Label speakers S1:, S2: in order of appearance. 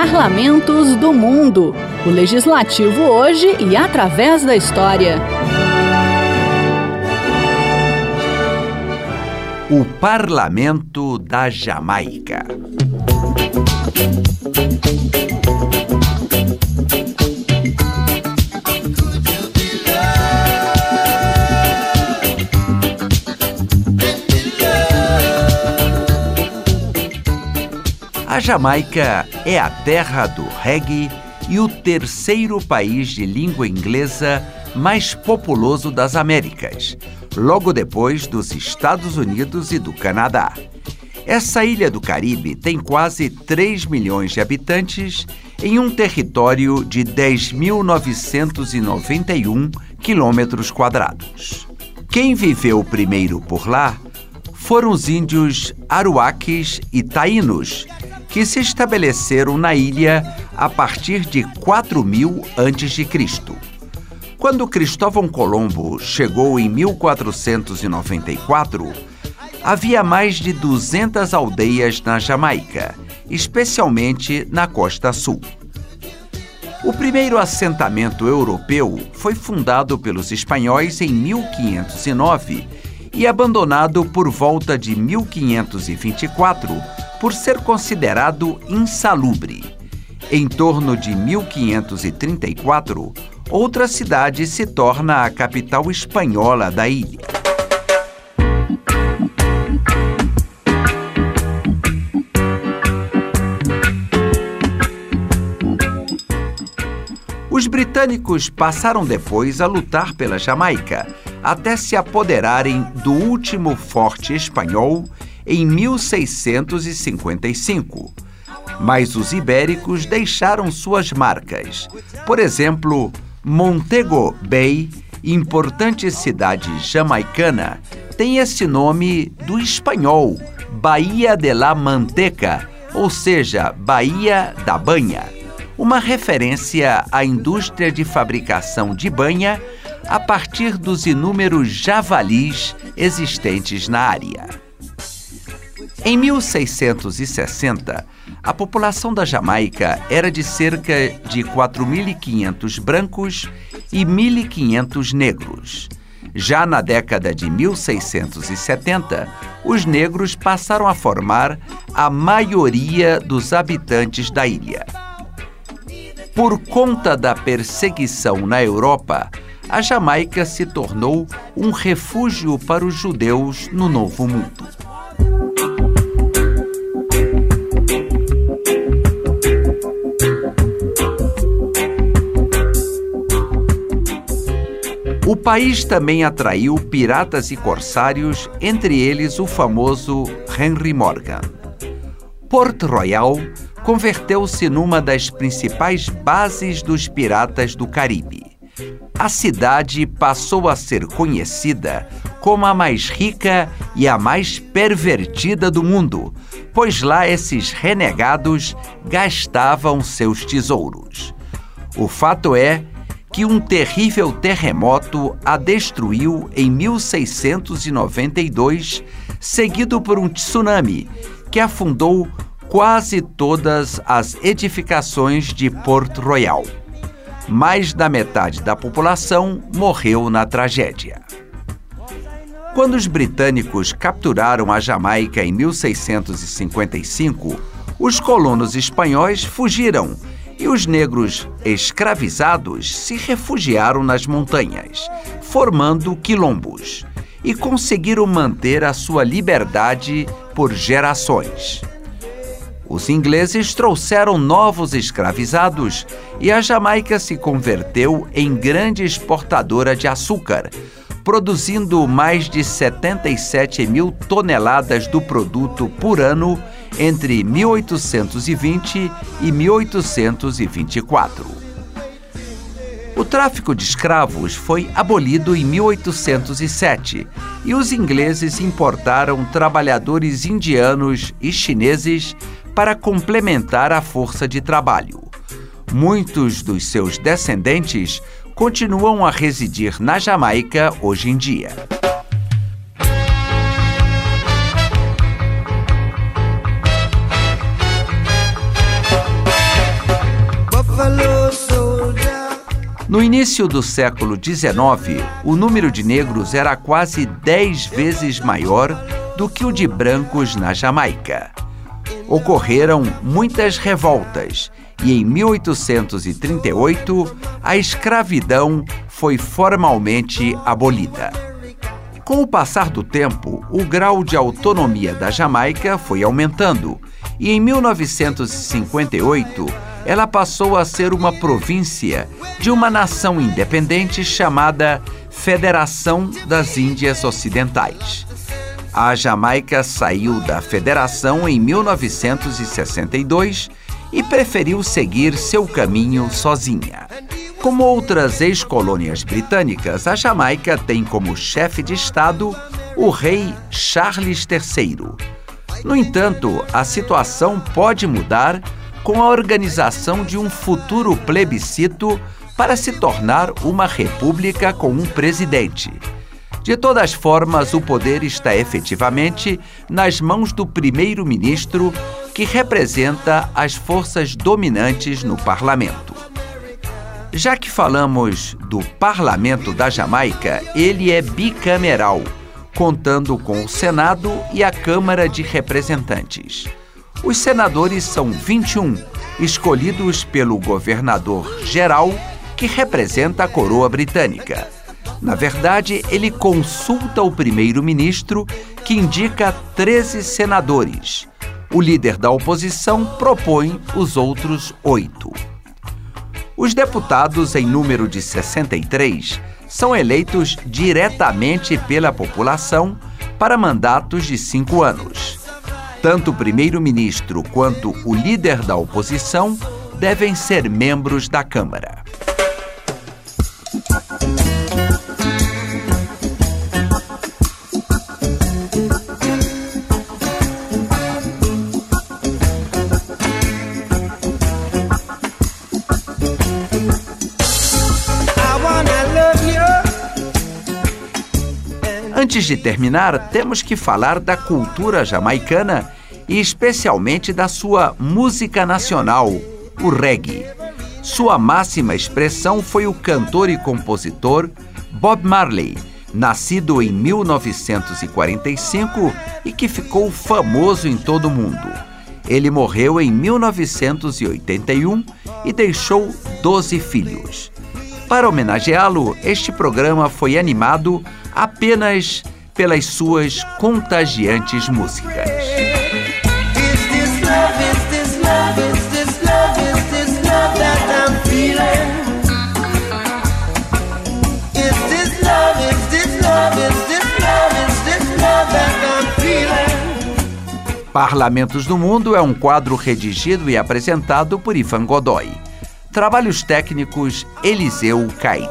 S1: Parlamentos do Mundo. O legislativo hoje e através da história.
S2: O Parlamento da Jamaica. Jamaica é a terra do reggae e o terceiro país de língua inglesa mais populoso das Américas, logo depois dos Estados Unidos e do Canadá. Essa ilha do Caribe tem quase 3 milhões de habitantes em um território de 10.991 quilômetros quadrados. Quem viveu primeiro por lá foram os índios aruaques e taínos, que se estabeleceram na ilha a partir de 4000 a.C. Quando Cristóvão Colombo chegou em 1494, havia mais de 200 aldeias na Jamaica, especialmente na costa sul. O primeiro assentamento europeu foi fundado pelos espanhóis em 1509 e abandonado por volta de 1524 por ser considerado insalubre. Em torno de 1534, outra cidade se torna a capital espanhola da ilha. Os britânicos passaram depois a lutar pela Jamaica, até se apoderarem do último forte espanhol em 1655. Mas os ibéricos deixaram suas marcas. Por exemplo, Montego Bay, importante cidade jamaicana, tem esse nome do espanhol, Bahia de la Manteca, ou seja, Bahia da Banha, uma referência à indústria de fabricação de banha a partir dos inúmeros javalis existentes na área. Em 1660, a população da Jamaica era de cerca de 4.500 brancos e 1.500 negros. Já na década de 1670, os negros passaram a formar a maioria dos habitantes da ilha. Por conta da perseguição na Europa, a Jamaica se tornou um refúgio para os judeus no Novo Mundo. O país também atraiu piratas e corsários, entre eles o famoso Henry Morgan. Port Royal converteu-se numa das principais bases dos piratas do Caribe. A cidade passou a ser conhecida como a mais rica e a mais pervertida do mundo, pois lá esses renegados gastavam seus tesouros. O fato é que um terrível terremoto a destruiu em 1692, seguido por um tsunami que afundou quase todas as edificações de Port Royal. Mais da metade da população morreu na tragédia. Quando os britânicos capturaram a Jamaica em 1655, os colonos espanhóis fugiram e os negros escravizados se refugiaram nas montanhas, formando quilombos, e conseguiram manter a sua liberdade por gerações. Os ingleses trouxeram novos escravizados e a Jamaica se converteu em grande exportadora de açúcar, produzindo mais de 77 mil toneladas do produto por ano entre 1820 e 1824. O tráfico de escravos foi abolido em 1807 e os ingleses importaram trabalhadores indianos e chineses para complementar a força de trabalho. Muitos dos seus descendentes continuam a residir na Jamaica hoje em dia. No início do século XIX, o número de negros era quase dez vezes maior do que o de brancos na Jamaica. Ocorreram muitas revoltas e em 1838 a escravidão foi formalmente abolida. Com o passar do tempo, o grau de autonomia da Jamaica foi aumentando e em 1958 ela passou a ser uma província de uma nação independente chamada Federação das Índias Ocidentais. A Jamaica saiu da federação em 1962 e preferiu seguir seu caminho sozinha. Como outras ex-colônias britânicas, a Jamaica tem como chefe de Estado o rei Charles III. No entanto, a situação pode mudar com a organização de um futuro plebiscito para se tornar uma república com um presidente. De todas formas, o poder está efetivamente nas mãos do primeiro-ministro, que representa as forças dominantes no parlamento. Já que falamos do parlamento da Jamaica, ele é bicameral, contando com o Senado e a Câmara de Representantes. Os senadores são 21, escolhidos pelo governador geral, que representa a coroa britânica. Na verdade, ele consulta o primeiro-ministro, que indica 13 senadores. O líder da oposição propõe os outros oito. Os deputados, em número de 63, são eleitos diretamente pela população para mandatos de cinco anos. Tanto o primeiro-ministro quanto o líder da oposição devem ser membros da Câmara. Antes de terminar, temos que falar da cultura jamaicana e especialmente da sua música nacional, o reggae. Sua máxima expressão foi o cantor e compositor Bob Marley, nascido em 1945 e que ficou famoso em todo o mundo. Ele morreu em 1981 e deixou 12 filhos. Para homenageá-lo, este programa foi animado apenas pelas suas contagiantes músicas. Parlamentos do Mundo é um quadro redigido e apresentado por Ivan Godoy. Trabalhos técnicos Eliseu Caires.